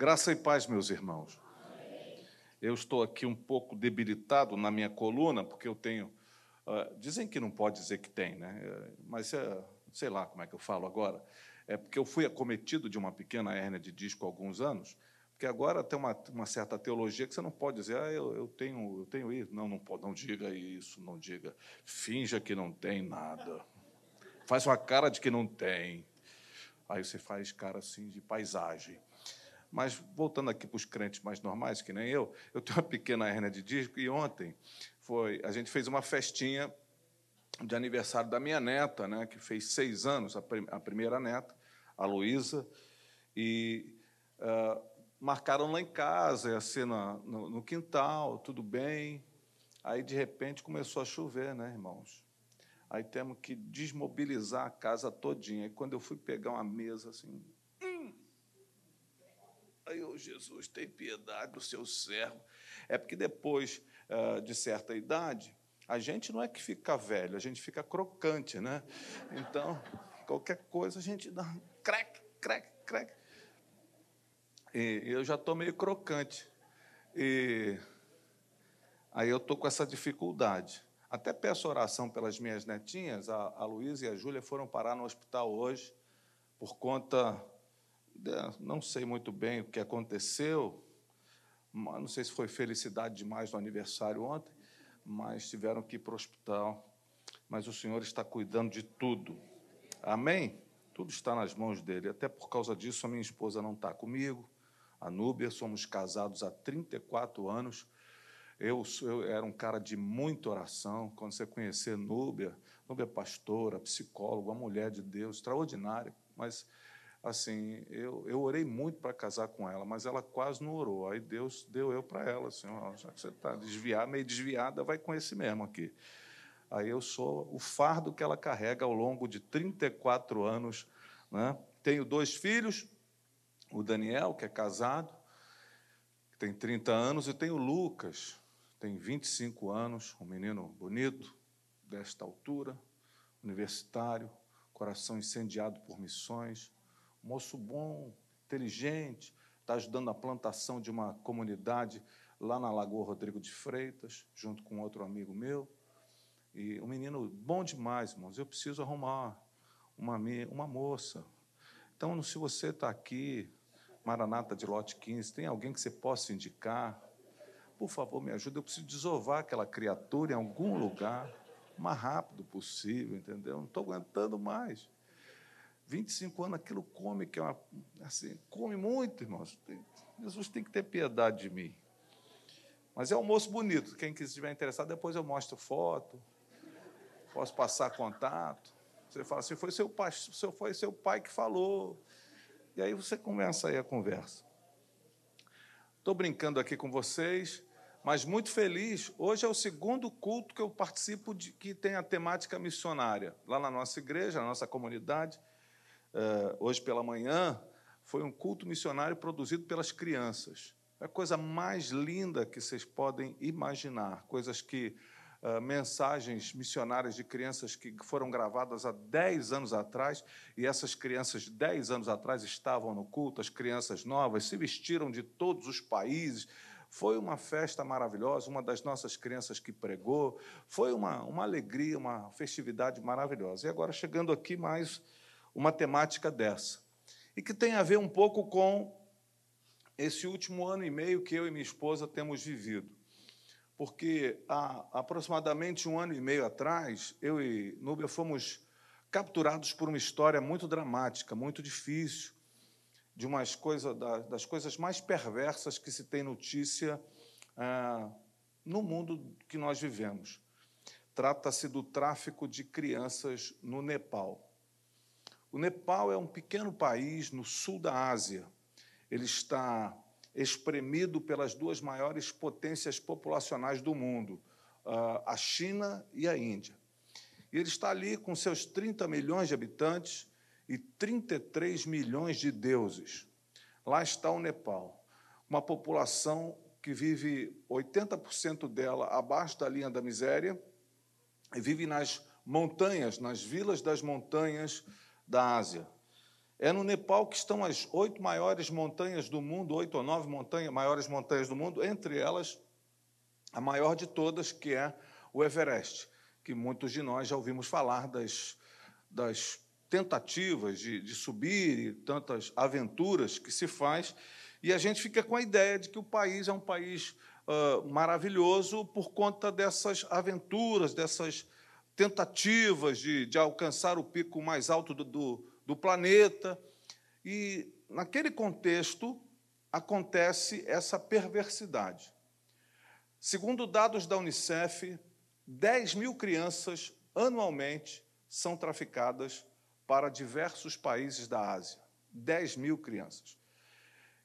Graça e paz, meus irmãos. Eu estou aqui um pouco debilitado na minha coluna, porque eu tenho. Uh, dizem que não pode dizer que tem, né? Mas uh, sei lá como é que eu falo agora. É porque eu fui acometido de uma pequena hérnia de disco há alguns anos, porque agora tem uma, uma certa teologia que você não pode dizer, ah, eu, eu tenho, eu tenho isso. Não, não, pode, não diga isso, não diga. Finja que não tem nada. Faz uma cara de que não tem. Aí você faz cara assim de paisagem. Mas voltando aqui para os crentes mais normais, que nem eu, eu tenho uma pequena hernia de disco e ontem foi, a gente fez uma festinha de aniversário da minha neta, né, que fez seis anos, a, prim a primeira neta, a Luísa, e uh, marcaram lá em casa, ia ser na, no, no quintal, tudo bem. Aí, de repente, começou a chover, né, irmãos? Aí temos que desmobilizar a casa todinha. E quando eu fui pegar uma mesa, assim, Oh, Jesus, tem piedade do seu servo. É porque depois uh, de certa idade, a gente não é que fica velho, a gente fica crocante, né? Então, qualquer coisa a gente dá um crack, crack, crack. E eu já estou meio crocante. E aí eu estou com essa dificuldade. Até peço oração pelas minhas netinhas, a, a Luísa e a Júlia foram parar no hospital hoje por conta não sei muito bem o que aconteceu, não sei se foi felicidade demais no aniversário ontem, mas tiveram que ir para o hospital. Mas o Senhor está cuidando de tudo. Amém? Tudo está nas mãos dele. Até por causa disso, a minha esposa não está comigo. A Núbia, somos casados há 34 anos. Eu, eu era um cara de muita oração. Quando você conhecer Núbia, Núbia é pastora, psicóloga, uma mulher de Deus, extraordinária, mas assim, eu, eu orei muito para casar com ela, mas ela quase não orou. Aí Deus deu eu para ela, assim, ó, já que você está desviada, meio desviada, vai com esse mesmo aqui. Aí eu sou o fardo que ela carrega ao longo de 34 anos. Né? Tenho dois filhos, o Daniel, que é casado, que tem 30 anos, e tenho o Lucas, tem 25 anos, um menino bonito, desta altura, universitário, coração incendiado por missões, moço bom, inteligente, está ajudando a plantação de uma comunidade lá na Lagoa Rodrigo de Freitas, junto com outro amigo meu. E um menino bom demais, irmãos. Eu preciso arrumar uma, uma moça. Então, se você está aqui, Maranata de Lote 15, tem alguém que você possa indicar? Por favor, me ajude. Eu preciso desovar aquela criatura em algum lugar, o mais rápido possível, entendeu? Não estou aguentando mais. 25 anos, aquilo come, que é uma, assim, come muito, irmãos. Jesus tem que ter piedade de mim. Mas é um moço bonito. Quem estiver interessado, depois eu mostro foto, posso passar contato. Você fala assim, foi seu pai, foi seu pai que falou. E aí você começa aí a conversa. Estou brincando aqui com vocês, mas muito feliz. Hoje é o segundo culto que eu participo de que tem a temática missionária. Lá na nossa igreja, na nossa comunidade. Eh, hoje pela manhã, foi um culto missionário produzido pelas crianças. É a coisa mais linda que vocês podem imaginar. Coisas que. Uh, mensagens missionárias de crianças que foram gravadas há 10 anos atrás, e essas crianças, 10 anos atrás, estavam no culto, as crianças novas, se vestiram de todos os países. Foi uma festa maravilhosa, uma das nossas crianças que pregou. Foi uma, uma alegria, uma festividade maravilhosa. E agora, chegando aqui mais uma temática dessa. E que tem a ver um pouco com esse último ano e meio que eu e minha esposa temos vivido. Porque há aproximadamente um ano e meio atrás, eu e Núbia fomos capturados por uma história muito dramática, muito difícil, de umas coisas das coisas mais perversas que se tem notícia ah, no mundo que nós vivemos. Trata-se do tráfico de crianças no Nepal. O Nepal é um pequeno país no sul da Ásia. Ele está espremido pelas duas maiores potências populacionais do mundo, a China e a Índia. E ele está ali com seus 30 milhões de habitantes e 33 milhões de deuses. Lá está o Nepal, uma população que vive 80% dela abaixo da linha da miséria e vive nas montanhas, nas vilas das montanhas da Ásia. É no Nepal que estão as oito maiores montanhas do mundo, oito ou nove montanhas, maiores montanhas do mundo, entre elas a maior de todas, que é o Everest, que muitos de nós já ouvimos falar das, das tentativas de, de subir e tantas aventuras que se faz, e a gente fica com a ideia de que o país é um país uh, maravilhoso por conta dessas aventuras, dessas tentativas de, de alcançar o pico mais alto do, do, do planeta. E, naquele contexto, acontece essa perversidade. Segundo dados da Unicef, 10 mil crianças anualmente são traficadas para diversos países da Ásia. 10 mil crianças.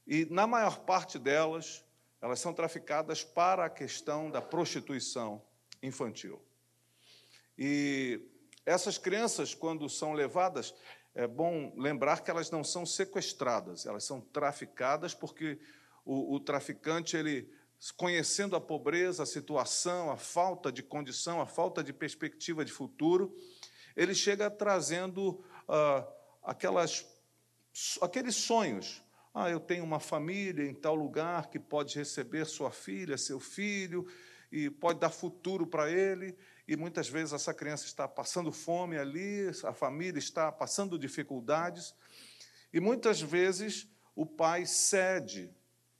E, na maior parte delas, elas são traficadas para a questão da prostituição infantil. E essas crianças, quando são levadas, é bom lembrar que elas não são sequestradas, elas são traficadas porque o, o traficante, ele, conhecendo a pobreza, a situação, a falta de condição, a falta de perspectiva de futuro, ele chega trazendo ah, aquelas, aqueles sonhos. Ah, eu tenho uma família em tal lugar que pode receber sua filha, seu filho, e pode dar futuro para ele, e muitas vezes essa criança está passando fome ali, a família está passando dificuldades, e muitas vezes o pai cede,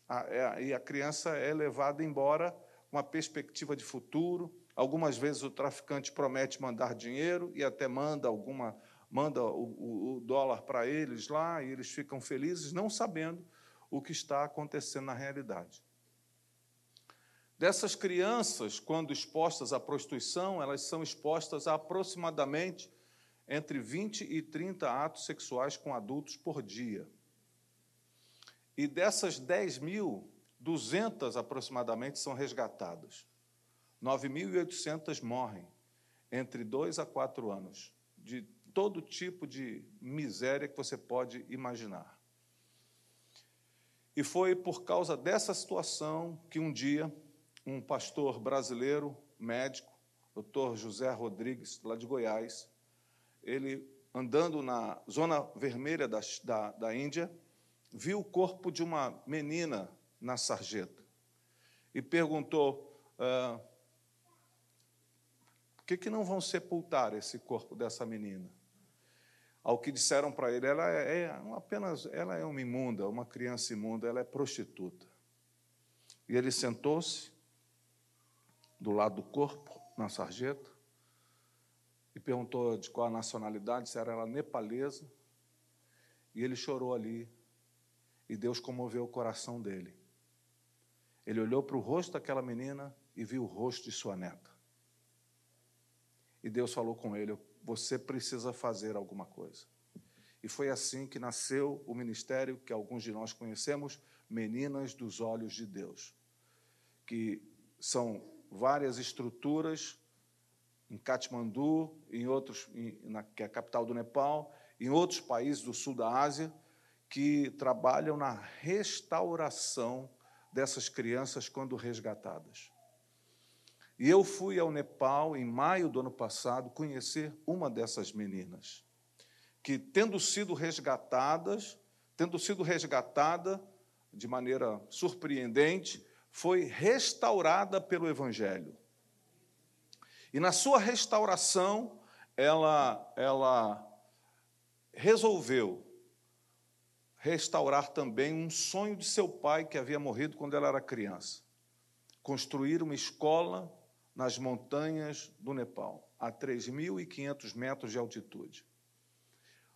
é, e a criança é levada embora uma perspectiva de futuro. Algumas vezes o traficante promete mandar dinheiro e até manda alguma manda o, o dólar para eles lá e eles ficam felizes, não sabendo o que está acontecendo na realidade. Dessas crianças, quando expostas à prostituição, elas são expostas a aproximadamente entre 20 e 30 atos sexuais com adultos por dia. E dessas 10 mil, 200 aproximadamente são resgatadas. 9.800 morrem entre 2 a 4 anos, de todo tipo de miséria que você pode imaginar. E foi por causa dessa situação que um dia um pastor brasileiro, médico, doutor José Rodrigues, lá de Goiás, ele andando na zona vermelha da, da, da Índia, viu o corpo de uma menina na sarjeta e perguntou: ah, por que, que não vão sepultar esse corpo dessa menina? Ao que disseram para ele, ela é, é apenas, ela é uma imunda, uma criança imunda, ela é prostituta. E ele sentou-se do lado do corpo, na sarjeta, e perguntou de qual a nacionalidade, se era ela nepalesa, e ele chorou ali, e Deus comoveu o coração dele. Ele olhou para o rosto daquela menina e viu o rosto de sua neta. E Deus falou com ele: Você precisa fazer alguma coisa. E foi assim que nasceu o ministério que alguns de nós conhecemos, Meninas dos Olhos de Deus, que são várias estruturas em Katmandu, em outros, em, na, que é a capital do Nepal, em outros países do sul da Ásia, que trabalham na restauração dessas crianças quando resgatadas. E eu fui ao Nepal em maio do ano passado conhecer uma dessas meninas, que tendo sido resgatadas, tendo sido resgatada de maneira surpreendente, foi restaurada pelo Evangelho. E na sua restauração, ela, ela resolveu restaurar também um sonho de seu pai que havia morrido quando ela era criança. Construir uma escola nas montanhas do Nepal, a 3.500 metros de altitude.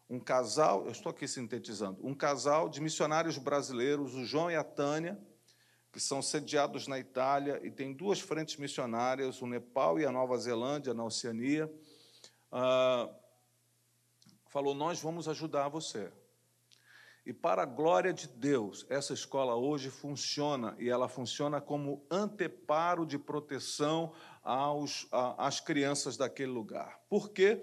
Um casal, eu estou aqui sintetizando, um casal de missionários brasileiros, o João e a Tânia, que são sediados na Itália e tem duas frentes missionárias, o Nepal e a Nova Zelândia, na Oceania, ah, falou: Nós vamos ajudar você. E, para a glória de Deus, essa escola hoje funciona e ela funciona como anteparo de proteção aos, às crianças daquele lugar. Por quê?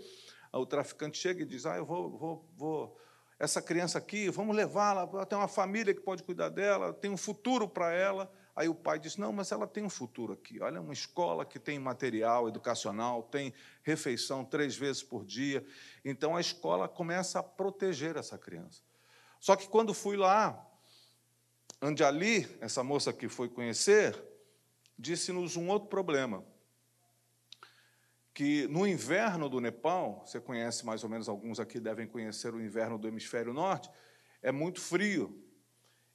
O traficante chega e diz: Ah, eu vou, vou, vou essa criança aqui, vamos levá-la, tem uma família que pode cuidar dela, tem um futuro para ela. Aí o pai diz: Não, mas ela tem um futuro aqui. Olha, uma escola que tem material educacional, tem refeição três vezes por dia. Então a escola começa a proteger essa criança. Só que quando fui lá, Anjali, essa moça que foi conhecer, disse-nos um outro problema. Que no inverno do Nepal, você conhece mais ou menos, alguns aqui devem conhecer o inverno do hemisfério norte, é muito frio.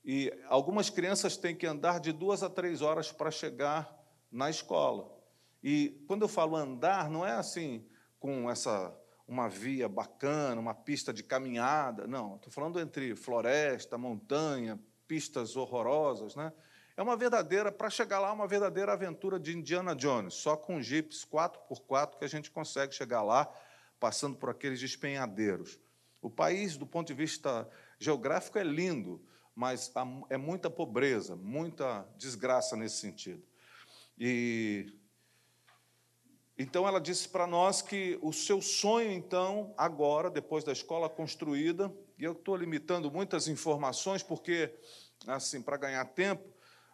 E algumas crianças têm que andar de duas a três horas para chegar na escola. E quando eu falo andar, não é assim com essa uma via bacana, uma pista de caminhada, não. Estou falando entre floresta, montanha, pistas horrorosas, né? É uma verdadeira, para chegar lá, uma verdadeira aventura de Indiana Jones, só com jipes 4x4 que a gente consegue chegar lá, passando por aqueles despenhadeiros. O país, do ponto de vista geográfico, é lindo, mas é muita pobreza, muita desgraça nesse sentido. E então ela disse para nós que o seu sonho, então, agora, depois da escola construída, e eu estou limitando muitas informações, porque, assim, para ganhar tempo,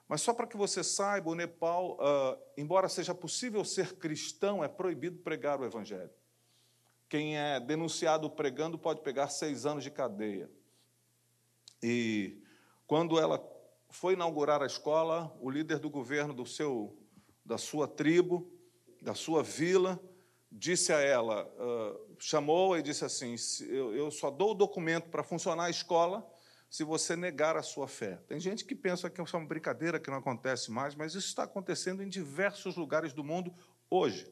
mas só para que você saiba, o Nepal, uh, embora seja possível ser cristão, é proibido pregar o Evangelho. Quem é denunciado pregando pode pegar seis anos de cadeia. E quando ela foi inaugurar a escola, o líder do governo do seu, da sua tribo, da sua vila, disse a ela, uh, chamou e disse assim: eu, eu só dou o documento para funcionar a escola se você negar a sua fé. Tem gente que pensa que é uma brincadeira que não acontece mais, mas isso está acontecendo em diversos lugares do mundo hoje.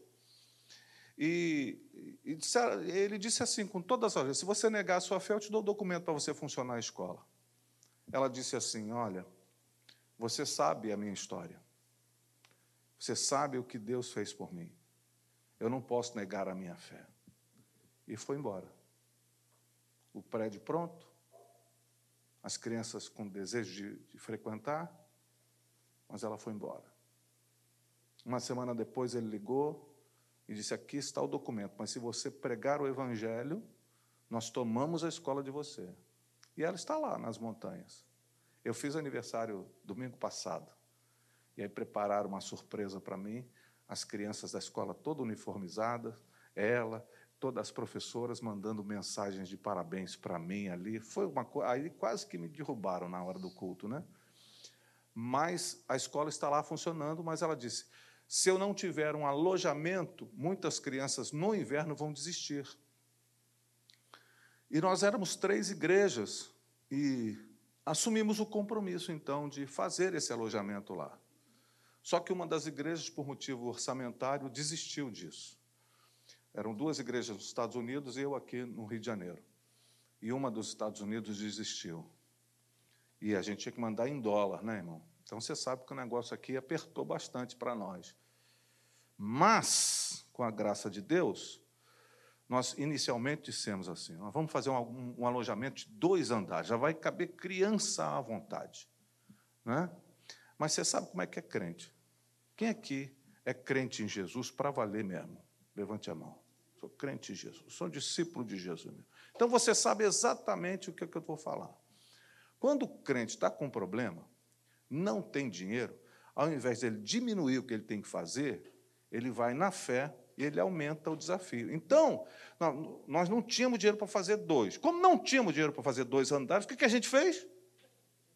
E, e ele disse assim, com todas as vezes: se você negar a sua fé, eu te dou o documento para você funcionar a escola. Ela disse assim: Olha, você sabe a minha história. Você sabe o que Deus fez por mim. Eu não posso negar a minha fé. E foi embora. O prédio pronto, as crianças com desejo de, de frequentar, mas ela foi embora. Uma semana depois ele ligou e disse: Aqui está o documento, mas se você pregar o Evangelho, nós tomamos a escola de você. E ela está lá nas montanhas. Eu fiz aniversário domingo passado. E aí prepararam uma surpresa para mim. As crianças da escola toda uniformizadas, ela, todas as professoras mandando mensagens de parabéns para mim ali. Foi uma coisa. Aí quase que me derrubaram na hora do culto, né? Mas a escola está lá funcionando, mas ela disse: se eu não tiver um alojamento, muitas crianças no inverno vão desistir. E nós éramos três igrejas e assumimos o compromisso, então, de fazer esse alojamento lá. Só que uma das igrejas, por motivo orçamentário, desistiu disso. Eram duas igrejas nos Estados Unidos e eu aqui no Rio de Janeiro. E uma dos Estados Unidos desistiu. E a gente tinha que mandar em dólar, né, irmão? Então você sabe que o negócio aqui apertou bastante para nós. Mas, com a graça de Deus, nós inicialmente dissemos assim: nós vamos fazer um, um, alojamento de dois andares, já vai caber criança à vontade. Né? Mas você sabe como é que é crente. Quem aqui é crente em Jesus para valer mesmo? Levante a mão. Sou crente em Jesus, sou discípulo de Jesus. Então você sabe exatamente o que, é que eu vou falar. Quando o crente está com um problema, não tem dinheiro, ao invés de ele diminuir o que ele tem que fazer, ele vai na fé e ele aumenta o desafio. Então, nós não tínhamos dinheiro para fazer dois. Como não tínhamos dinheiro para fazer dois andares, o que a gente fez?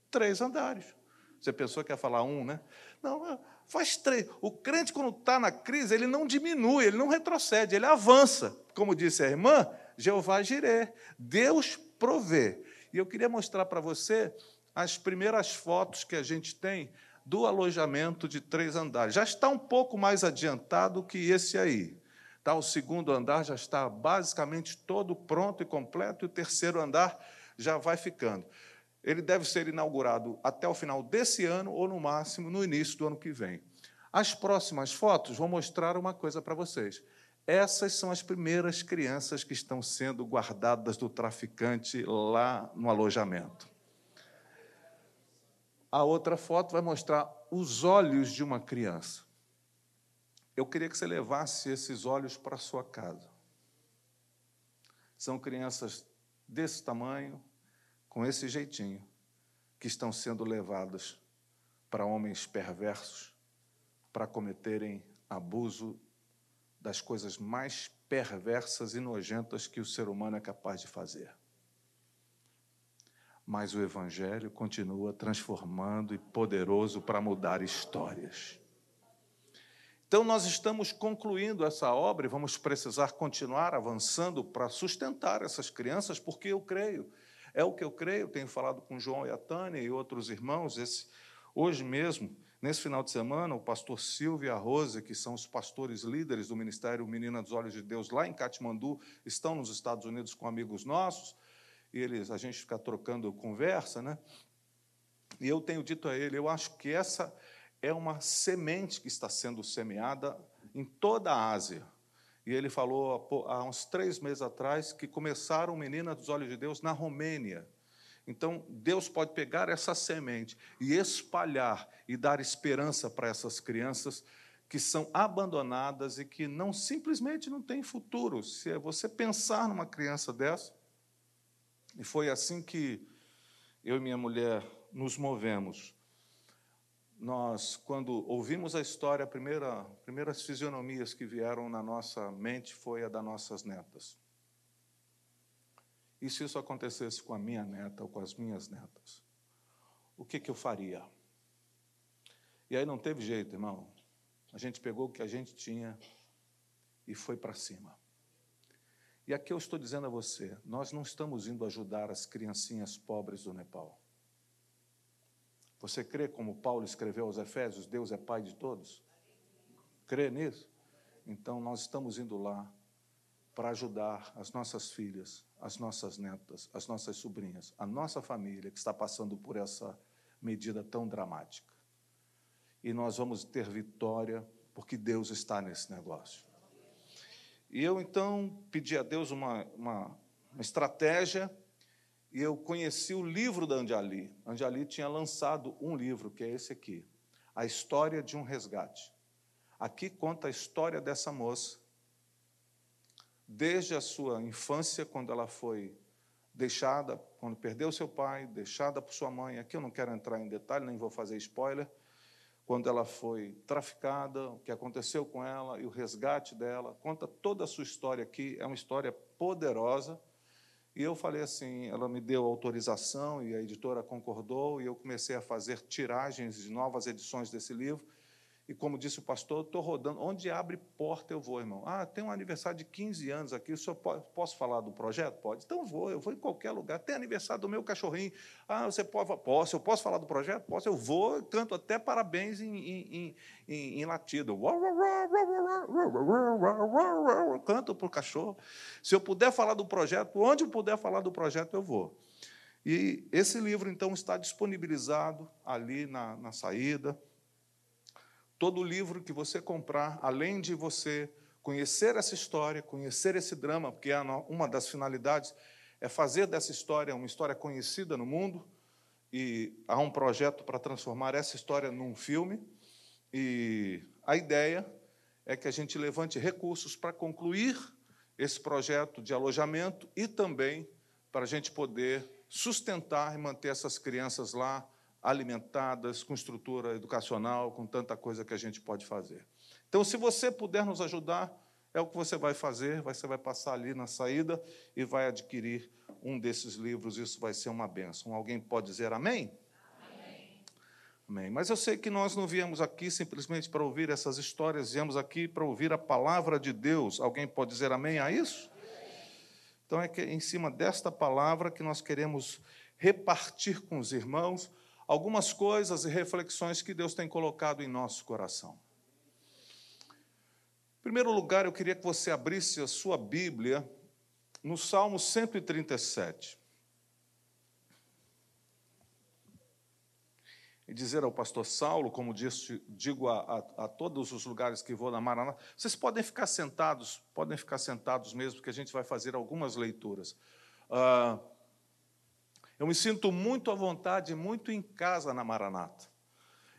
Três andares. Você pensou que ia falar um, né? Não, faz três. O crente, quando está na crise, ele não diminui, ele não retrocede, ele avança. Como disse a irmã, Jeová Jiré. Deus provê. E eu queria mostrar para você as primeiras fotos que a gente tem do alojamento de três andares. Já está um pouco mais adiantado que esse aí. Tá, o segundo andar já está basicamente todo pronto e completo, e o terceiro andar já vai ficando. Ele deve ser inaugurado até o final desse ano, ou no máximo no início do ano que vem. As próximas fotos vão mostrar uma coisa para vocês. Essas são as primeiras crianças que estão sendo guardadas do traficante lá no alojamento. A outra foto vai mostrar os olhos de uma criança. Eu queria que você levasse esses olhos para sua casa. São crianças desse tamanho, com esse jeitinho, que estão sendo levadas para homens perversos para cometerem abuso das coisas mais perversas e nojentas que o ser humano é capaz de fazer. Mas o Evangelho continua transformando e poderoso para mudar histórias. Então, nós estamos concluindo essa obra e vamos precisar continuar avançando para sustentar essas crianças, porque eu creio, é o que eu creio. Tenho falado com João e a Tânia e outros irmãos. Esse, hoje mesmo, nesse final de semana, o pastor Silvio e a Rose, que são os pastores líderes do Ministério Menina dos Olhos de Deus lá em Katmandu, estão nos Estados Unidos com amigos nossos e eles, a gente fica trocando conversa, né? E eu tenho dito a ele, eu acho que essa é uma semente que está sendo semeada em toda a Ásia. E ele falou há uns três meses atrás que começaram Menina dos Olhos de Deus na Romênia. Então, Deus pode pegar essa semente e espalhar e dar esperança para essas crianças que são abandonadas e que não simplesmente não têm futuro. Se você pensar numa criança dessa, e foi assim que eu e minha mulher nos movemos. Nós, quando ouvimos a história, a primeira, primeiras fisionomias que vieram na nossa mente foi a das nossas netas. E se isso acontecesse com a minha neta ou com as minhas netas? O que, que eu faria? E aí não teve jeito, irmão. A gente pegou o que a gente tinha e foi para cima. E aqui eu estou dizendo a você: nós não estamos indo ajudar as criancinhas pobres do Nepal. Você crê como Paulo escreveu aos Efésios: Deus é Pai de todos? Crê nisso? Então nós estamos indo lá para ajudar as nossas filhas, as nossas netas, as nossas sobrinhas, a nossa família que está passando por essa medida tão dramática. E nós vamos ter vitória porque Deus está nesse negócio. E eu então pedi a Deus uma, uma, uma estratégia e eu conheci o livro da Anjali. Anjali tinha lançado um livro, que é esse aqui, A História de um Resgate. Aqui conta a história dessa moça, desde a sua infância, quando ela foi deixada, quando perdeu seu pai, deixada por sua mãe. Aqui eu não quero entrar em detalhe, nem vou fazer spoiler quando ela foi traficada, o que aconteceu com ela e o resgate dela. Conta toda a sua história aqui, é uma história poderosa. E eu falei assim, ela me deu autorização e a editora concordou, e eu comecei a fazer tiragens de novas edições desse livro. E como disse o pastor, estou rodando. Onde abre porta eu vou, irmão. Ah, tem um aniversário de 15 anos aqui, o senhor pode, posso falar do projeto? Pode. Então vou, eu vou em qualquer lugar. Tem aniversário do meu cachorrinho. Ah, você pode? Posso. Eu posso falar do projeto? Posso. Eu vou, canto até parabéns em, em, em, em latido. Canto para o cachorro. Se eu puder falar do projeto, onde eu puder falar do projeto, eu vou. E esse livro, então, está disponibilizado ali na, na saída. Todo livro que você comprar, além de você conhecer essa história, conhecer esse drama, porque é uma das finalidades é fazer dessa história uma história conhecida no mundo, e há um projeto para transformar essa história num filme, e a ideia é que a gente levante recursos para concluir esse projeto de alojamento e também para a gente poder sustentar e manter essas crianças lá alimentadas, com estrutura educacional, com tanta coisa que a gente pode fazer. Então, se você puder nos ajudar, é o que você vai fazer, você vai passar ali na saída e vai adquirir um desses livros, isso vai ser uma benção. Alguém pode dizer amém? Amém. amém. Mas eu sei que nós não viemos aqui simplesmente para ouvir essas histórias, viemos aqui para ouvir a palavra de Deus. Alguém pode dizer amém a isso? Então é que em cima desta palavra que nós queremos repartir com os irmãos algumas coisas e reflexões que Deus tem colocado em nosso coração. Em primeiro lugar, eu queria que você abrisse a sua Bíblia no Salmo 137. E dizer ao pastor Saulo, como disse, digo a, a, a, todos os lugares que vou na Maranata, vocês podem ficar sentados, podem ficar sentados mesmo, porque a gente vai fazer algumas leituras. Uh, eu me sinto muito à vontade, muito em casa na Maranata.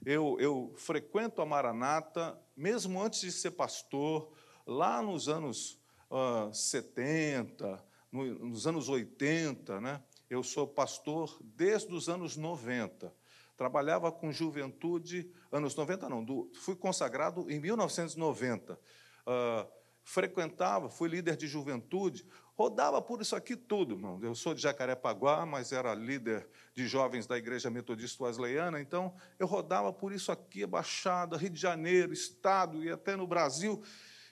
Eu, eu frequento a Maranata, mesmo antes de ser pastor, lá nos anos uh, 70, no, nos anos 80, né? eu sou pastor desde os anos 90. Trabalhava com juventude, anos 90 não, do, fui consagrado em 1990. Uh, frequentava, fui líder de juventude, rodava por isso aqui tudo, irmão. Eu sou de Jacarepaguá, mas era líder de jovens da Igreja Metodista Wesleyana, então eu rodava por isso aqui, Baixada, Rio de Janeiro, Estado e até no Brasil,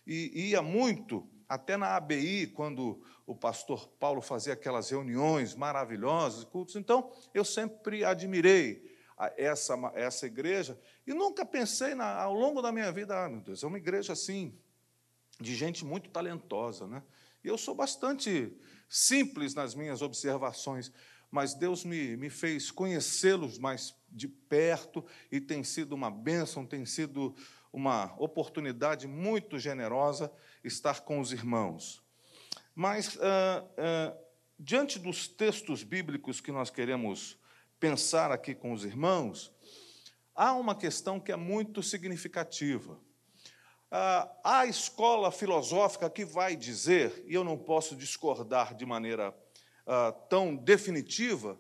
e ia muito, até na ABI, quando o pastor Paulo fazia aquelas reuniões maravilhosas, cultos. Então, eu sempre admirei essa, essa igreja e nunca pensei na, ao longo da minha vida, ah, meu Deus, é uma igreja assim, de gente muito talentosa, né? Eu sou bastante simples nas minhas observações, mas Deus me, me fez conhecê-los mais de perto e tem sido uma bênção, tem sido uma oportunidade muito generosa estar com os irmãos. Mas, ah, ah, diante dos textos bíblicos que nós queremos pensar aqui com os irmãos, há uma questão que é muito significativa. Ah, a escola filosófica que vai dizer, e eu não posso discordar de maneira ah, tão definitiva,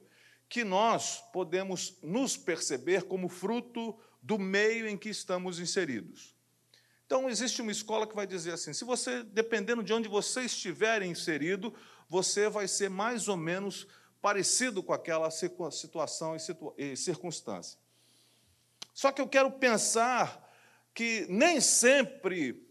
que nós podemos nos perceber como fruto do meio em que estamos inseridos. Então, existe uma escola que vai dizer assim: se você, dependendo de onde você estiver inserido, você vai ser mais ou menos parecido com aquela situação e circunstância. Só que eu quero pensar que nem sempre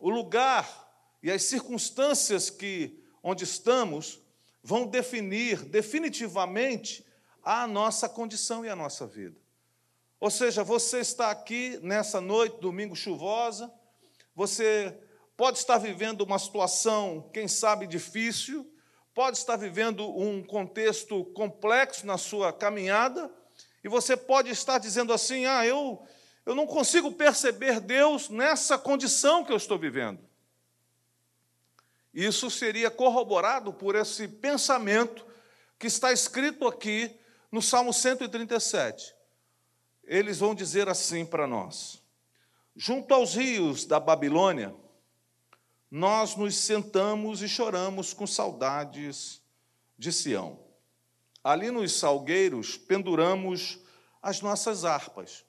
o lugar e as circunstâncias que onde estamos vão definir definitivamente a nossa condição e a nossa vida. Ou seja, você está aqui nessa noite, domingo chuvosa, você pode estar vivendo uma situação, quem sabe, difícil, pode estar vivendo um contexto complexo na sua caminhada, e você pode estar dizendo assim: ah, eu, eu não consigo perceber Deus nessa condição que eu estou vivendo. Isso seria corroborado por esse pensamento que está escrito aqui no Salmo 137. Eles vão dizer assim para nós: Junto aos rios da Babilônia, nós nos sentamos e choramos com saudades de Sião. Ali nos salgueiros penduramos as nossas harpas.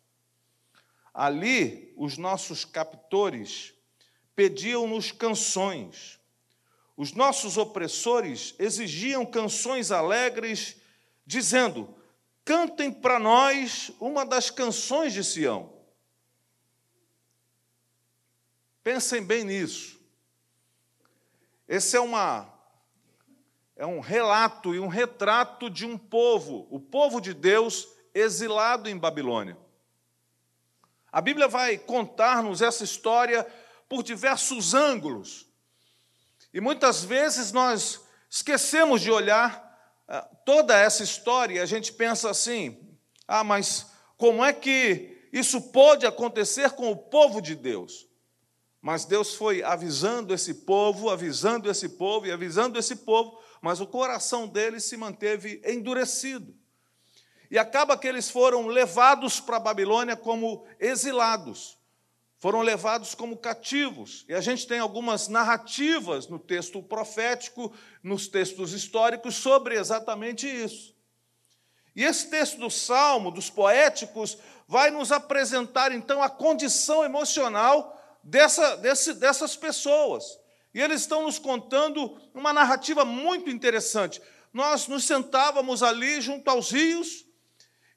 Ali, os nossos captores pediam-nos canções. Os nossos opressores exigiam canções alegres, dizendo: cantem para nós uma das canções de Sião. Pensem bem nisso. Esse é uma é um relato e um retrato de um povo, o povo de Deus exilado em Babilônia. A Bíblia vai contar-nos essa história por diversos ângulos. E muitas vezes nós esquecemos de olhar ah, toda essa história e a gente pensa assim: ah, mas como é que isso pode acontecer com o povo de Deus? Mas Deus foi avisando esse povo, avisando esse povo e avisando esse povo, mas o coração deles se manteve endurecido. E acaba que eles foram levados para a Babilônia como exilados, foram levados como cativos. E a gente tem algumas narrativas no texto profético, nos textos históricos, sobre exatamente isso. E esse texto do Salmo, dos poéticos, vai nos apresentar então a condição emocional dessa, desse, dessas pessoas. E eles estão nos contando uma narrativa muito interessante. Nós nos sentávamos ali junto aos rios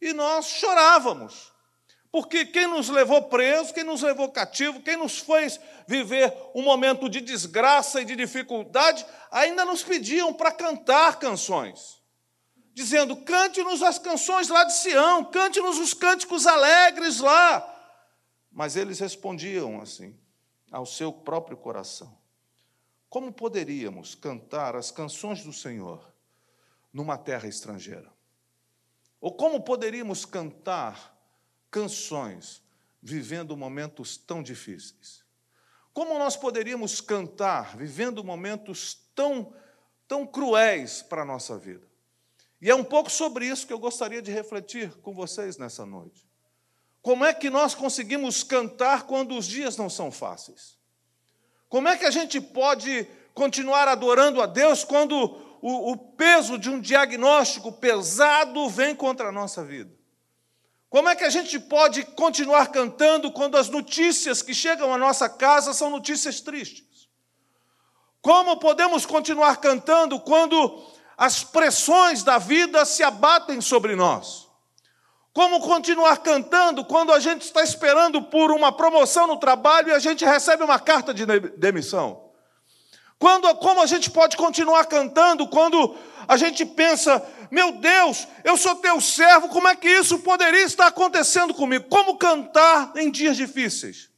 e nós chorávamos. Porque quem nos levou preso, quem nos levou cativo, quem nos fez viver um momento de desgraça e de dificuldade, ainda nos pediam para cantar canções. Dizendo: cante-nos as canções lá de Sião, cante-nos os cânticos alegres lá. Mas eles respondiam assim, ao seu próprio coração: Como poderíamos cantar as canções do Senhor numa terra estrangeira? Ou como poderíamos cantar canções vivendo momentos tão difíceis? Como nós poderíamos cantar vivendo momentos tão, tão cruéis para a nossa vida? E é um pouco sobre isso que eu gostaria de refletir com vocês nessa noite. Como é que nós conseguimos cantar quando os dias não são fáceis? Como é que a gente pode continuar adorando a Deus quando o, o peso de um diagnóstico pesado vem contra a nossa vida. Como é que a gente pode continuar cantando quando as notícias que chegam à nossa casa são notícias tristes? Como podemos continuar cantando quando as pressões da vida se abatem sobre nós? Como continuar cantando quando a gente está esperando por uma promoção no trabalho e a gente recebe uma carta de demissão? Quando, como a gente pode continuar cantando quando a gente pensa, meu Deus, eu sou teu servo, como é que isso poderia estar acontecendo comigo? Como cantar em dias difíceis?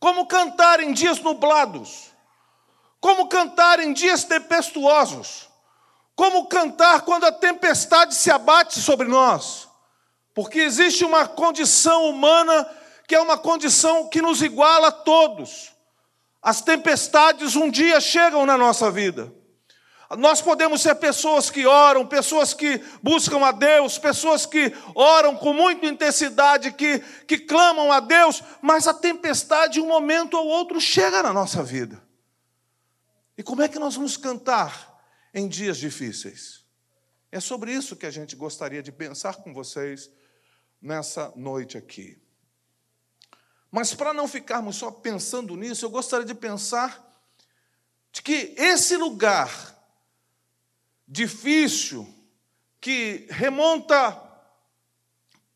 Como cantar em dias nublados? Como cantar em dias tempestuosos? Como cantar quando a tempestade se abate sobre nós? Porque existe uma condição humana que é uma condição que nos iguala a todos. As tempestades um dia chegam na nossa vida. Nós podemos ser pessoas que oram, pessoas que buscam a Deus, pessoas que oram com muita intensidade, que, que clamam a Deus, mas a tempestade, um momento ou outro, chega na nossa vida. E como é que nós vamos cantar em dias difíceis? É sobre isso que a gente gostaria de pensar com vocês nessa noite aqui. Mas para não ficarmos só pensando nisso, eu gostaria de pensar de que esse lugar difícil, que remonta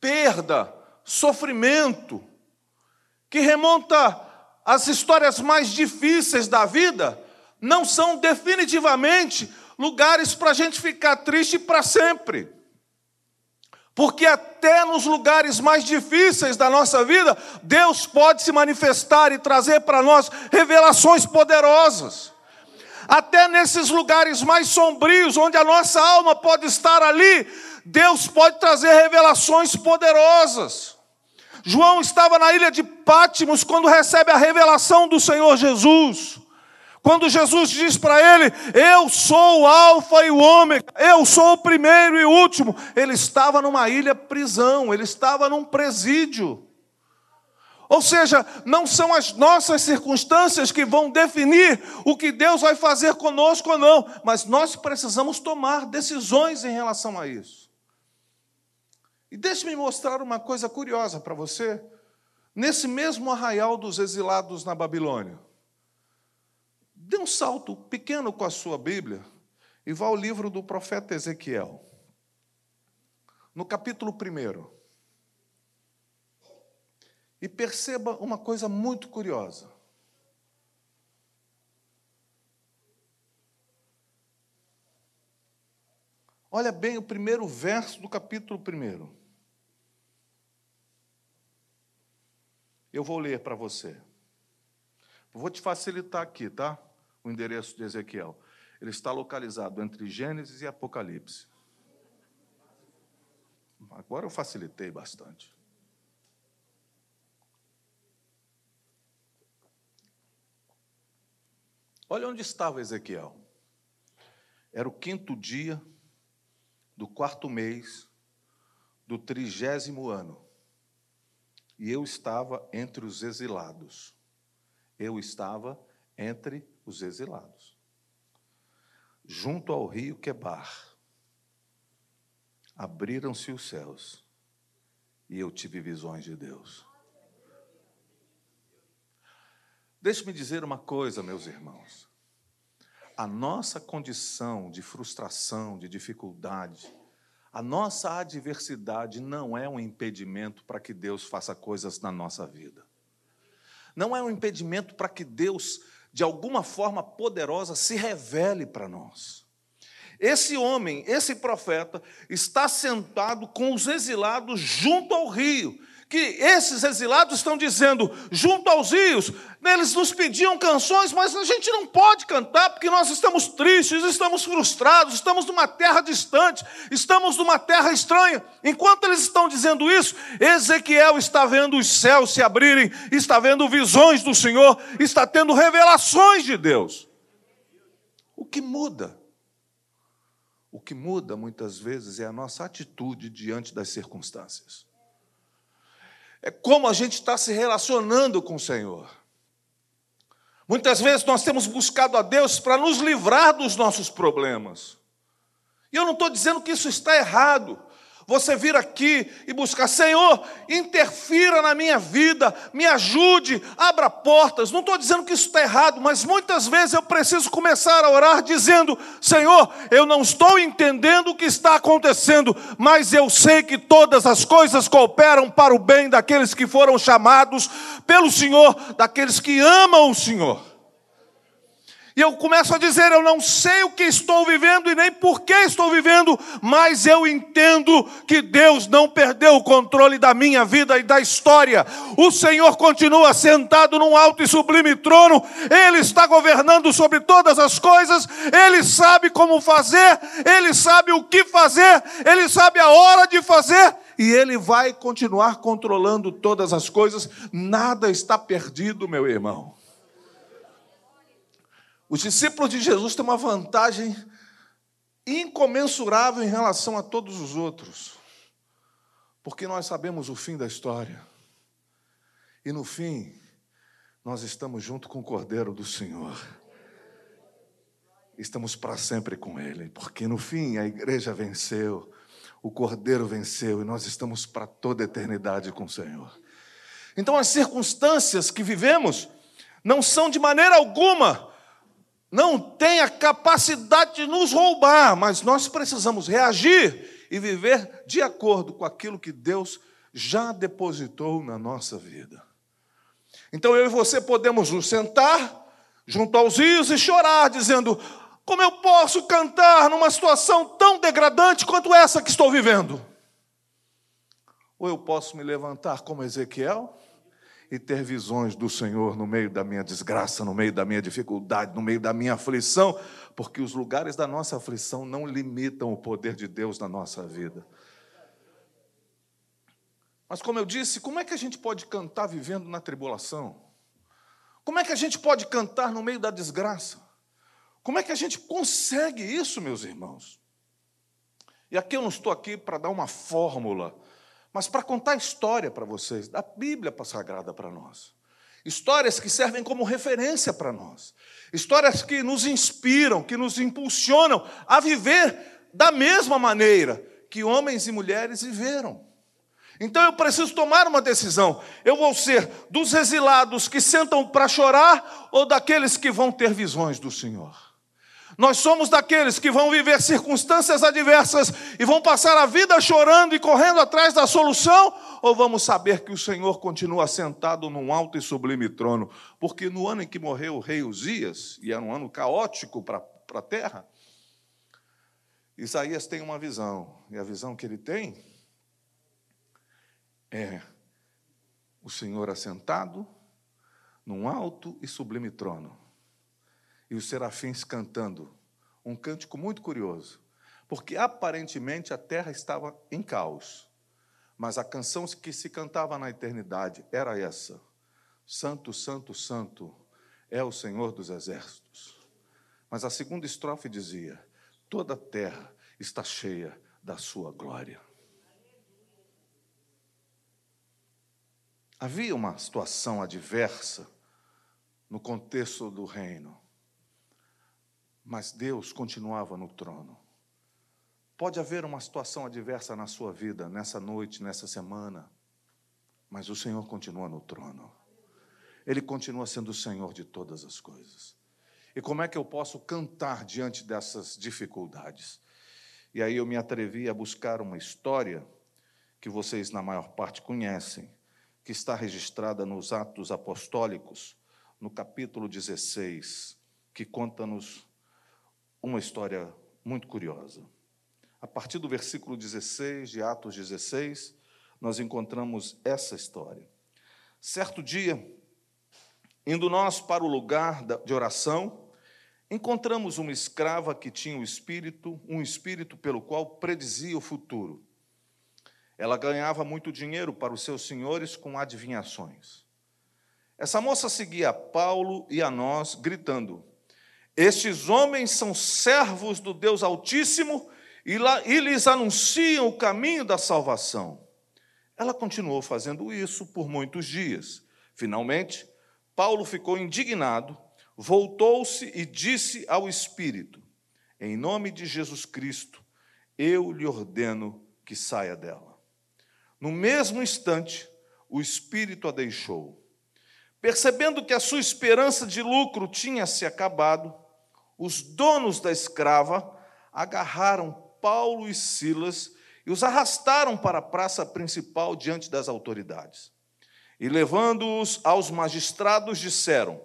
perda, sofrimento, que remonta as histórias mais difíceis da vida, não são definitivamente lugares para a gente ficar triste para sempre. Porque até nos lugares mais difíceis da nossa vida, Deus pode se manifestar e trazer para nós revelações poderosas até nesses lugares mais sombrios, onde a nossa alma pode estar ali, Deus pode trazer revelações poderosas. João estava na ilha de Pátimos quando recebe a revelação do Senhor Jesus. Quando Jesus diz para ele: Eu sou o Alfa e o Ômega, eu sou o primeiro e o último. Ele estava numa ilha prisão, ele estava num presídio. Ou seja, não são as nossas circunstâncias que vão definir o que Deus vai fazer conosco ou não, mas nós precisamos tomar decisões em relação a isso. E deixe-me mostrar uma coisa curiosa para você. Nesse mesmo arraial dos exilados na Babilônia, dê um salto pequeno com a sua Bíblia e vá ao livro do profeta Ezequiel. No capítulo 1. E perceba uma coisa muito curiosa. Olha bem o primeiro verso do capítulo 1. Eu vou ler para você. Vou te facilitar aqui, tá? O endereço de Ezequiel. Ele está localizado entre Gênesis e Apocalipse. Agora eu facilitei bastante. Olha onde estava Ezequiel. Era o quinto dia do quarto mês do trigésimo ano. E eu estava entre os exilados. Eu estava entre os exilados. Junto ao rio Quebar, abriram-se os céus e eu tive visões de Deus. Deixe-me dizer uma coisa, meus irmãos. A nossa condição de frustração, de dificuldade, a nossa adversidade não é um impedimento para que Deus faça coisas na nossa vida. Não é um impedimento para que Deus, de alguma forma poderosa, se revele para nós. Esse homem, esse profeta, está sentado com os exilados junto ao rio que esses exilados estão dizendo, junto aos rios, eles nos pediam canções, mas a gente não pode cantar porque nós estamos tristes, estamos frustrados, estamos numa terra distante, estamos numa terra estranha. Enquanto eles estão dizendo isso, Ezequiel está vendo os céus se abrirem, está vendo visões do Senhor, está tendo revelações de Deus. O que muda? O que muda muitas vezes é a nossa atitude diante das circunstâncias é como a gente está se relacionando com o Senhor. Muitas vezes nós temos buscado a Deus para nos livrar dos nossos problemas. E eu não estou dizendo que isso está errado. Você vir aqui e buscar, Senhor, interfira na minha vida, me ajude, abra portas. Não estou dizendo que isso está errado, mas muitas vezes eu preciso começar a orar dizendo: Senhor, eu não estou entendendo o que está acontecendo, mas eu sei que todas as coisas cooperam para o bem daqueles que foram chamados pelo Senhor, daqueles que amam o Senhor. E eu começo a dizer: eu não sei o que estou vivendo e nem por que estou vivendo, mas eu entendo que Deus não perdeu o controle da minha vida e da história. O Senhor continua sentado num alto e sublime trono, Ele está governando sobre todas as coisas, Ele sabe como fazer, Ele sabe o que fazer, Ele sabe a hora de fazer. E ele vai continuar controlando todas as coisas, nada está perdido, meu irmão. Os discípulos de Jesus têm uma vantagem incomensurável em relação a todos os outros, porque nós sabemos o fim da história. E no fim, nós estamos junto com o Cordeiro do Senhor. Estamos para sempre com Ele, porque no fim a igreja venceu, o Cordeiro venceu e nós estamos para toda a eternidade com o Senhor. Então, as circunstâncias que vivemos não são de maneira alguma não tem a capacidade de nos roubar, mas nós precisamos reagir e viver de acordo com aquilo que Deus já depositou na nossa vida. Então eu e você podemos nos sentar junto aos rios e chorar, dizendo: como eu posso cantar numa situação tão degradante quanto essa que estou vivendo? Ou eu posso me levantar como Ezequiel e ter visões do Senhor no meio da minha desgraça, no meio da minha dificuldade, no meio da minha aflição, porque os lugares da nossa aflição não limitam o poder de Deus na nossa vida. Mas, como eu disse, como é que a gente pode cantar vivendo na tribulação? Como é que a gente pode cantar no meio da desgraça? Como é que a gente consegue isso, meus irmãos? E aqui eu não estou aqui para dar uma fórmula mas para contar história para vocês, da Bíblia sagrada para nós. Histórias que servem como referência para nós. Histórias que nos inspiram, que nos impulsionam a viver da mesma maneira que homens e mulheres viveram. Então eu preciso tomar uma decisão. Eu vou ser dos exilados que sentam para chorar ou daqueles que vão ter visões do Senhor? Nós somos daqueles que vão viver circunstâncias adversas e vão passar a vida chorando e correndo atrás da solução, ou vamos saber que o Senhor continua sentado num alto e sublime trono? Porque no ano em que morreu o rei Uzias, e era um ano caótico para a terra, Isaías tem uma visão, e a visão que ele tem é o Senhor assentado num alto e sublime trono e os serafins cantando. Um cântico muito curioso, porque aparentemente a terra estava em caos, mas a canção que se cantava na eternidade era essa: Santo, Santo, Santo é o Senhor dos exércitos. Mas a segunda estrofe dizia: toda a terra está cheia da sua glória. Havia uma situação adversa no contexto do reino mas Deus continuava no trono. Pode haver uma situação adversa na sua vida, nessa noite, nessa semana, mas o Senhor continua no trono. Ele continua sendo o Senhor de todas as coisas. E como é que eu posso cantar diante dessas dificuldades? E aí eu me atrevi a buscar uma história que vocês, na maior parte, conhecem, que está registrada nos Atos Apostólicos, no capítulo 16, que conta-nos uma história muito curiosa. A partir do versículo 16 de Atos 16, nós encontramos essa história. Certo dia, indo nós para o lugar de oração, encontramos uma escrava que tinha o um espírito, um espírito pelo qual predizia o futuro. Ela ganhava muito dinheiro para os seus senhores com adivinhações. Essa moça seguia Paulo e a nós, gritando: estes homens são servos do Deus Altíssimo e, lá, e lhes anunciam o caminho da salvação. Ela continuou fazendo isso por muitos dias. Finalmente, Paulo ficou indignado, voltou-se e disse ao Espírito: Em nome de Jesus Cristo, eu lhe ordeno que saia dela. No mesmo instante, o espírito a deixou. Percebendo que a sua esperança de lucro tinha se acabado, os donos da escrava agarraram Paulo e Silas e os arrastaram para a praça principal diante das autoridades. E levando-os aos magistrados, disseram: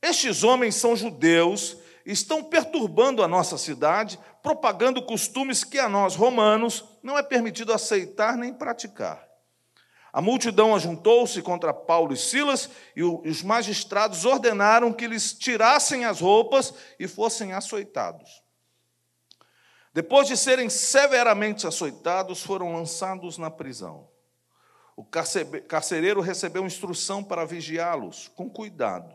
Estes homens são judeus, estão perturbando a nossa cidade, propagando costumes que a nós, romanos, não é permitido aceitar nem praticar. A multidão ajuntou-se contra Paulo e Silas, e os magistrados ordenaram que lhes tirassem as roupas e fossem açoitados. Depois de serem severamente açoitados, foram lançados na prisão. O carcereiro recebeu instrução para vigiá-los com cuidado.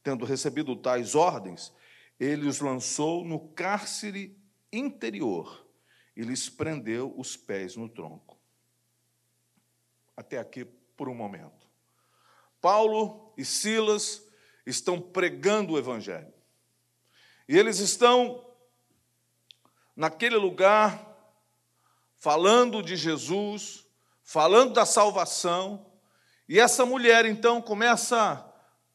Tendo recebido tais ordens, ele os lançou no cárcere interior e lhes prendeu os pés no tronco. Até aqui por um momento. Paulo e Silas estão pregando o Evangelho. E eles estão naquele lugar, falando de Jesus, falando da salvação, e essa mulher então começa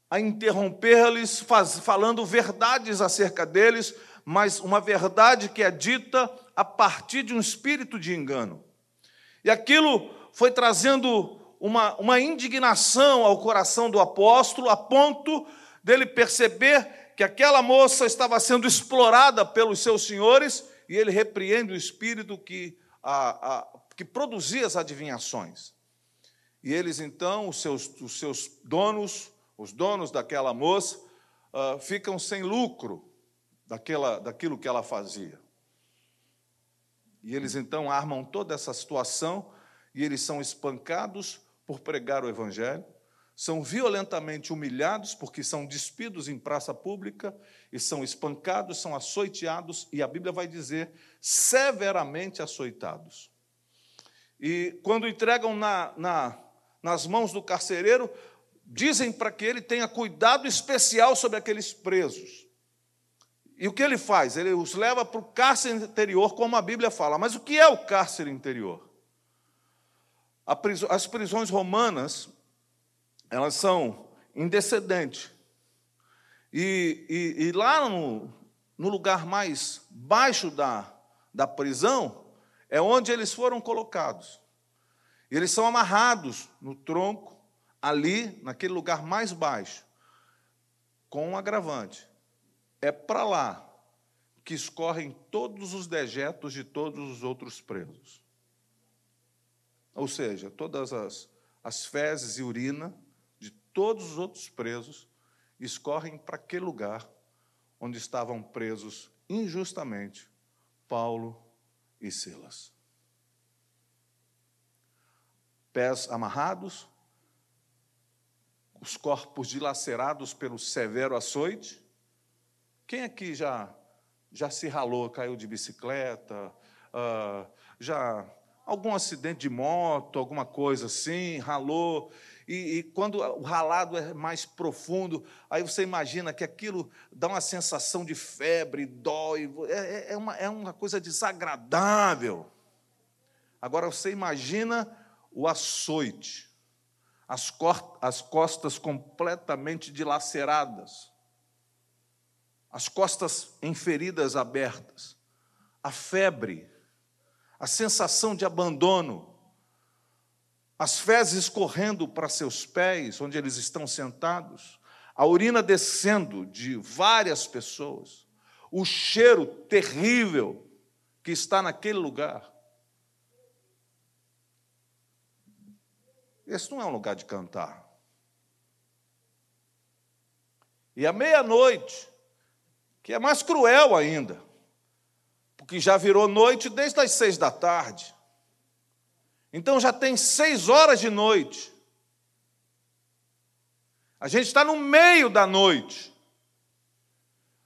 a interromper-lhes, falando verdades acerca deles, mas uma verdade que é dita a partir de um espírito de engano. E aquilo foi trazendo uma, uma indignação ao coração do apóstolo, a ponto dele perceber que aquela moça estava sendo explorada pelos seus senhores e ele repreende o espírito que, a, a, que produzia as adivinhações. E eles então, os seus, os seus donos, os donos daquela moça, uh, ficam sem lucro daquela, daquilo que ela fazia. E eles então armam toda essa situação e eles são espancados por pregar o Evangelho são violentamente humilhados porque são despidos em praça pública e são espancados, são açoiteados e a Bíblia vai dizer severamente açoitados. E quando entregam na, na, nas mãos do carcereiro, dizem para que ele tenha cuidado especial sobre aqueles presos. E o que ele faz? Ele os leva para o cárcere interior, como a Bíblia fala. Mas o que é o cárcere interior? As prisões romanas elas são indecedentes. E, e, e lá no, no, lugar mais baixo da, da prisão é onde eles foram colocados. Eles são amarrados no tronco, ali, naquele lugar mais baixo, com um agravante. É para lá que escorrem todos os dejetos de todos os outros presos. Ou seja, todas as, as fezes e urina todos os outros presos escorrem para aquele lugar onde estavam presos injustamente Paulo e Silas. Pés amarrados, os corpos dilacerados pelo severo açoite. Quem aqui já, já se ralou, caiu de bicicleta, uh, já algum acidente de moto, alguma coisa assim, ralou e, e, quando o ralado é mais profundo, aí você imagina que aquilo dá uma sensação de febre, dói, é, é, é, uma, é uma coisa desagradável. Agora você imagina o açoite, as, as costas completamente dilaceradas, as costas em feridas abertas, a febre, a sensação de abandono, as fezes correndo para seus pés, onde eles estão sentados, a urina descendo de várias pessoas, o cheiro terrível que está naquele lugar. Esse não é um lugar de cantar. E à meia-noite, que é mais cruel ainda, porque já virou noite desde as seis da tarde. Então já tem seis horas de noite. A gente está no meio da noite.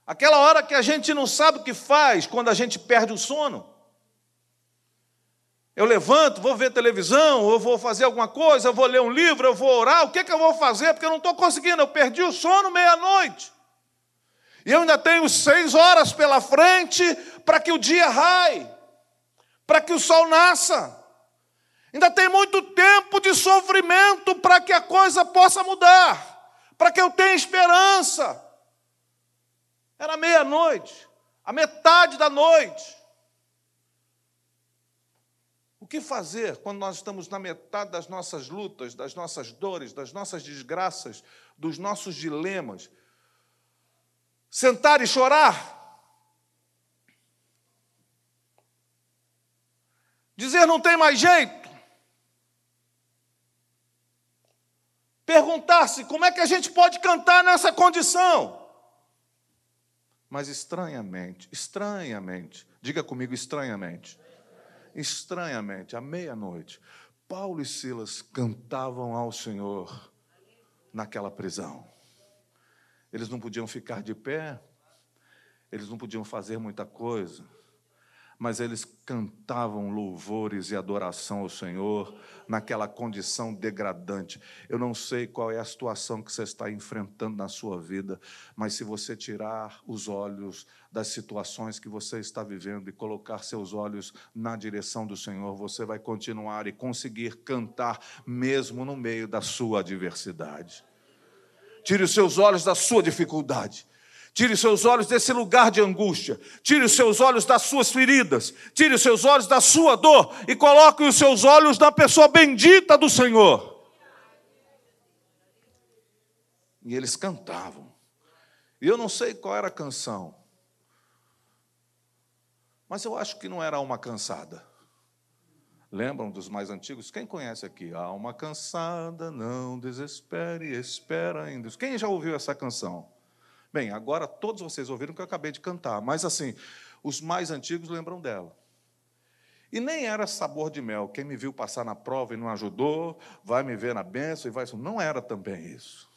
Aquela hora que a gente não sabe o que faz quando a gente perde o sono. Eu levanto, vou ver televisão, eu vou fazer alguma coisa, eu vou ler um livro, eu vou orar, o que, é que eu vou fazer? Porque eu não estou conseguindo, eu perdi o sono meia-noite. E eu ainda tenho seis horas pela frente para que o dia raie para que o sol nasça. Ainda tem muito tempo de sofrimento para que a coisa possa mudar, para que eu tenha esperança. Era meia-noite, a metade da noite. O que fazer quando nós estamos na metade das nossas lutas, das nossas dores, das nossas desgraças, dos nossos dilemas? Sentar e chorar? Dizer não tem mais jeito? Perguntar-se como é que a gente pode cantar nessa condição? Mas estranhamente, estranhamente, diga comigo estranhamente, estranhamente, à meia-noite, Paulo e Silas cantavam ao Senhor naquela prisão. Eles não podiam ficar de pé, eles não podiam fazer muita coisa mas eles cantavam louvores e adoração ao Senhor naquela condição degradante. Eu não sei qual é a situação que você está enfrentando na sua vida, mas se você tirar os olhos das situações que você está vivendo e colocar seus olhos na direção do Senhor, você vai continuar e conseguir cantar mesmo no meio da sua adversidade. Tire os seus olhos da sua dificuldade Tire os seus olhos desse lugar de angústia. Tire os seus olhos das suas feridas. Tire os seus olhos da sua dor e coloque os seus olhos na pessoa bendita do Senhor. E eles cantavam. E eu não sei qual era a canção. Mas eu acho que não era alma cansada. Lembram dos mais antigos? Quem conhece aqui? Alma cansada, não desespere, espera ainda. Quem já ouviu essa canção? Bem, agora todos vocês ouviram que eu acabei de cantar, mas assim, os mais antigos lembram dela. E nem era sabor de mel. Quem me viu passar na prova e não ajudou, vai me ver na benção e vai. Não era também isso.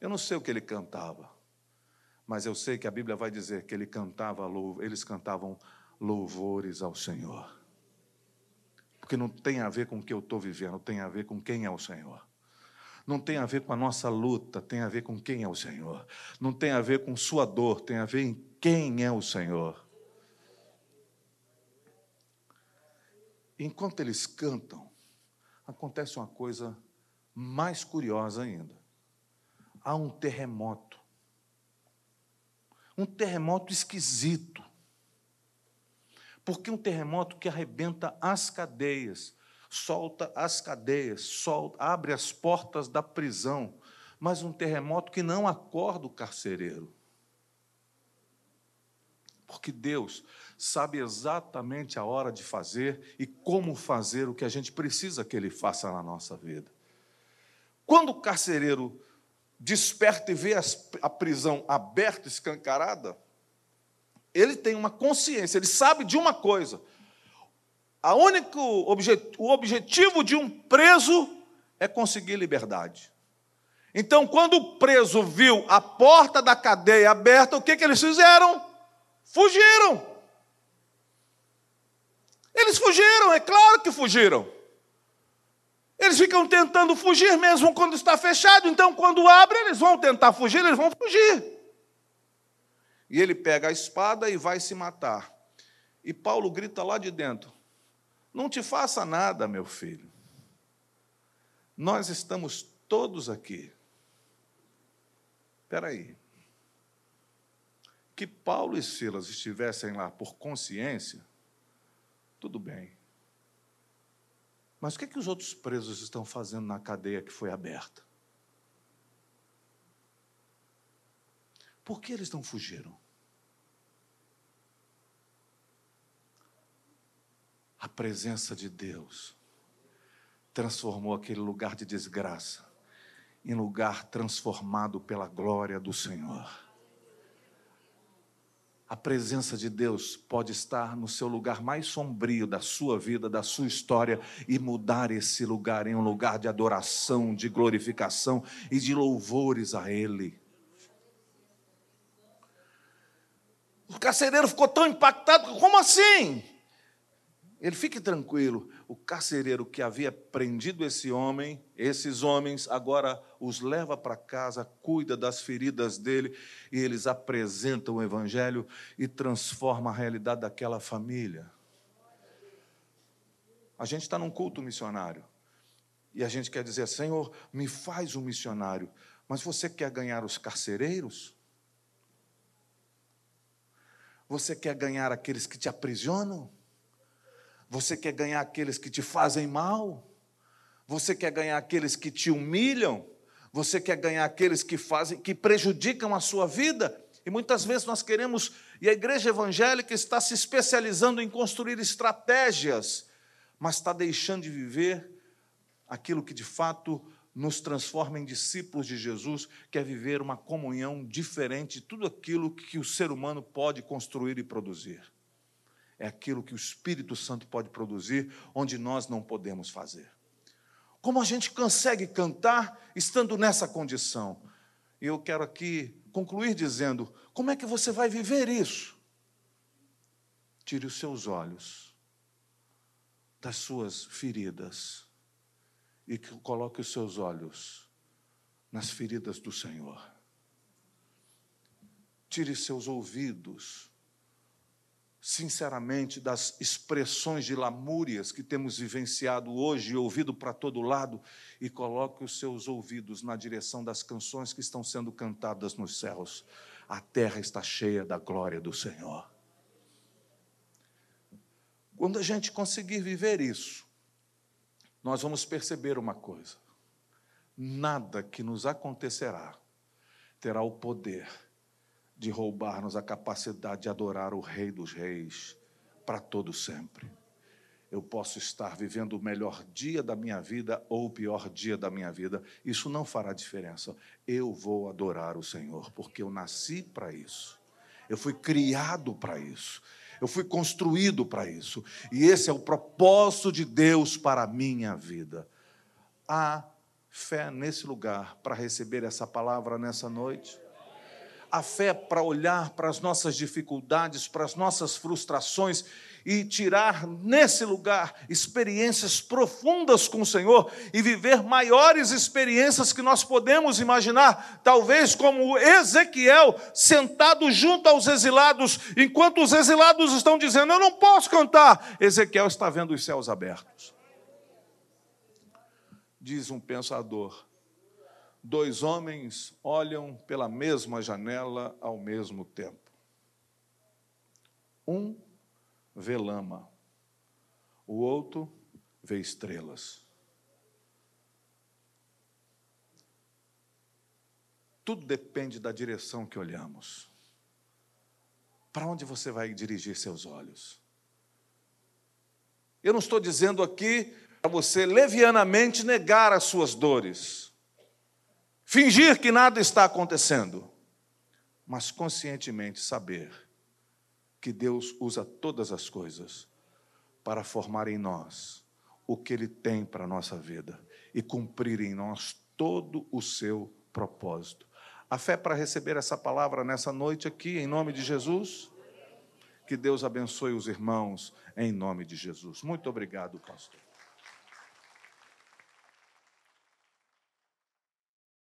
Eu não sei o que ele cantava, mas eu sei que a Bíblia vai dizer que ele cantava, eles cantavam louvores ao Senhor. Porque não tem a ver com o que eu estou vivendo, tem a ver com quem é o Senhor não tem a ver com a nossa luta, tem a ver com quem é o Senhor. Não tem a ver com sua dor, tem a ver em quem é o Senhor. Enquanto eles cantam, acontece uma coisa mais curiosa ainda. Há um terremoto. Um terremoto esquisito. Porque um terremoto que arrebenta as cadeias solta as cadeias, solta, abre as portas da prisão, mas um terremoto que não acorda o carcereiro. Porque Deus sabe exatamente a hora de fazer e como fazer o que a gente precisa que Ele faça na nossa vida. Quando o carcereiro desperta e vê a prisão aberta, escancarada, ele tem uma consciência, ele sabe de uma coisa: a único o objetivo de um preso é conseguir liberdade. Então, quando o preso viu a porta da cadeia aberta, o que, que eles fizeram? Fugiram. Eles fugiram, é claro que fugiram. Eles ficam tentando fugir mesmo quando está fechado, então quando abre, eles vão tentar fugir, eles vão fugir. E ele pega a espada e vai se matar. E Paulo grita lá de dentro: não te faça nada, meu filho. Nós estamos todos aqui. Espera aí. Que Paulo e Silas estivessem lá por consciência, tudo bem. Mas o que, é que os outros presos estão fazendo na cadeia que foi aberta? Por que eles não fugiram? A presença de Deus transformou aquele lugar de desgraça em lugar transformado pela glória do Senhor. A presença de Deus pode estar no seu lugar mais sombrio da sua vida, da sua história, e mudar esse lugar em um lugar de adoração, de glorificação e de louvores a Ele. O carcereiro ficou tão impactado, como assim? Ele fique tranquilo, o carcereiro que havia prendido esse homem, esses homens, agora os leva para casa, cuida das feridas dele e eles apresentam o evangelho e transforma a realidade daquela família. A gente está num culto missionário. E a gente quer dizer, Senhor, me faz um missionário. Mas você quer ganhar os carcereiros? Você quer ganhar aqueles que te aprisionam? Você quer ganhar aqueles que te fazem mal? Você quer ganhar aqueles que te humilham? Você quer ganhar aqueles que fazem, que prejudicam a sua vida? E muitas vezes nós queremos, e a igreja evangélica está se especializando em construir estratégias, mas está deixando de viver aquilo que de fato nos transforma em discípulos de Jesus, que é viver uma comunhão diferente de tudo aquilo que o ser humano pode construir e produzir. É aquilo que o Espírito Santo pode produzir, onde nós não podemos fazer. Como a gente consegue cantar estando nessa condição? E eu quero aqui concluir dizendo: como é que você vai viver isso? Tire os seus olhos das suas feridas e coloque os seus olhos nas feridas do Senhor. Tire seus ouvidos sinceramente, das expressões de lamúrias que temos vivenciado hoje ouvido para todo lado, e coloque os seus ouvidos na direção das canções que estão sendo cantadas nos céus. A terra está cheia da glória do Senhor. Quando a gente conseguir viver isso, nós vamos perceber uma coisa: nada que nos acontecerá terá o poder de roubar-nos a capacidade de adorar o Rei dos Reis para todo sempre. Eu posso estar vivendo o melhor dia da minha vida ou o pior dia da minha vida, isso não fará diferença. Eu vou adorar o Senhor, porque eu nasci para isso. Eu fui criado para isso. Eu fui construído para isso. E esse é o propósito de Deus para a minha vida. Há fé nesse lugar para receber essa palavra nessa noite? A fé para olhar para as nossas dificuldades, para as nossas frustrações e tirar nesse lugar experiências profundas com o Senhor e viver maiores experiências que nós podemos imaginar, talvez como Ezequiel sentado junto aos exilados, enquanto os exilados estão dizendo: Eu não posso cantar. Ezequiel está vendo os céus abertos. Diz um pensador: dois homens olham pela mesma janela ao mesmo tempo. Um vê lama, o outro vê estrelas. Tudo depende da direção que olhamos. Para onde você vai dirigir seus olhos? Eu não estou dizendo aqui para você levianamente negar as suas dores fingir que nada está acontecendo, mas conscientemente saber que Deus usa todas as coisas para formar em nós o que Ele tem para a nossa vida e cumprir em nós todo o seu propósito. A fé para receber essa palavra nessa noite aqui, em nome de Jesus. Que Deus abençoe os irmãos, em nome de Jesus. Muito obrigado, pastor.